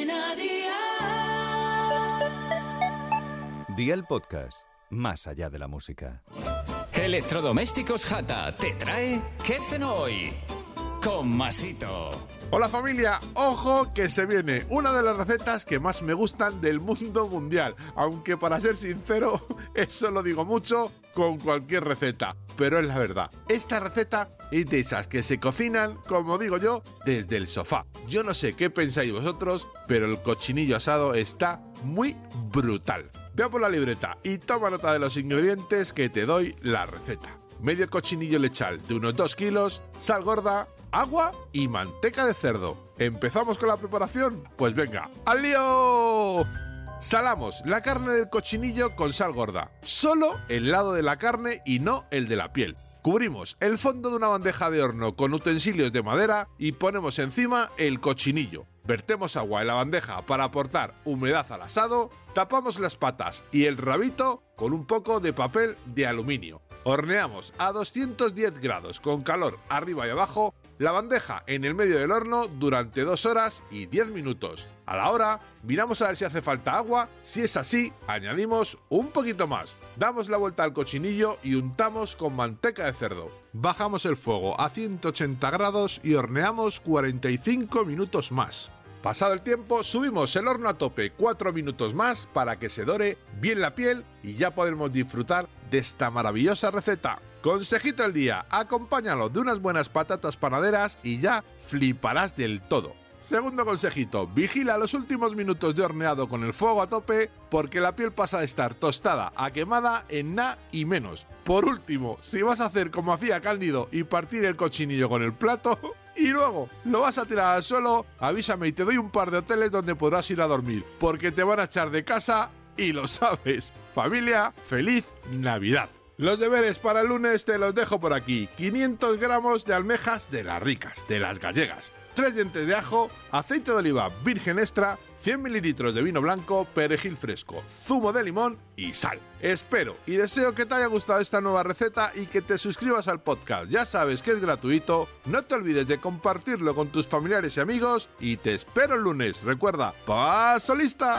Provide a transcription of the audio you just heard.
Cadena Dial. Día el podcast, más allá de la música. Electrodomésticos Jata te trae ¿Qué cenó hoy? Con Masito. Hola familia, ojo que se viene una de las recetas que más me gustan del mundo mundial, aunque para ser sincero, eso lo digo mucho con cualquier receta, pero es la verdad. Esta receta es de esas que se cocinan, como digo yo, desde el sofá. Yo no sé qué pensáis vosotros, pero el cochinillo asado está muy brutal. Ve por la libreta y toma nota de los ingredientes que te doy la receta. Medio cochinillo lechal de unos 2 kilos, sal gorda, agua y manteca de cerdo. ¿Empezamos con la preparación? Pues venga, ¡al lío! Salamos la carne del cochinillo con sal gorda, solo el lado de la carne y no el de la piel. Cubrimos el fondo de una bandeja de horno con utensilios de madera y ponemos encima el cochinillo. Vertemos agua en la bandeja para aportar humedad al asado, tapamos las patas y el rabito con un poco de papel de aluminio. Horneamos a 210 grados con calor arriba y abajo la bandeja en el medio del horno durante 2 horas y 10 minutos. A la hora, miramos a ver si hace falta agua, si es así, añadimos un poquito más. Damos la vuelta al cochinillo y untamos con manteca de cerdo. Bajamos el fuego a 180 grados y horneamos 45 minutos más. Pasado el tiempo, subimos el horno a tope 4 minutos más para que se dore bien la piel y ya podemos disfrutar de esta maravillosa receta. Consejito del día, acompáñalo de unas buenas patatas panaderas y ya fliparás del todo. Segundo consejito, vigila los últimos minutos de horneado con el fuego a tope porque la piel pasa de estar tostada a quemada en na y menos. Por último, si vas a hacer como hacía Cándido y partir el cochinillo con el plato y luego lo vas a tirar al suelo, avísame y te doy un par de hoteles donde podrás ir a dormir porque te van a echar de casa y lo sabes. Familia, feliz Navidad. Los deberes para el lunes te los dejo por aquí. 500 gramos de almejas de las ricas, de las gallegas. 3 dientes de ajo, aceite de oliva virgen extra, 100 mililitros de vino blanco, perejil fresco, zumo de limón y sal. Espero y deseo que te haya gustado esta nueva receta y que te suscribas al podcast. Ya sabes que es gratuito, no te olvides de compartirlo con tus familiares y amigos y te espero el lunes. Recuerda, paso lista.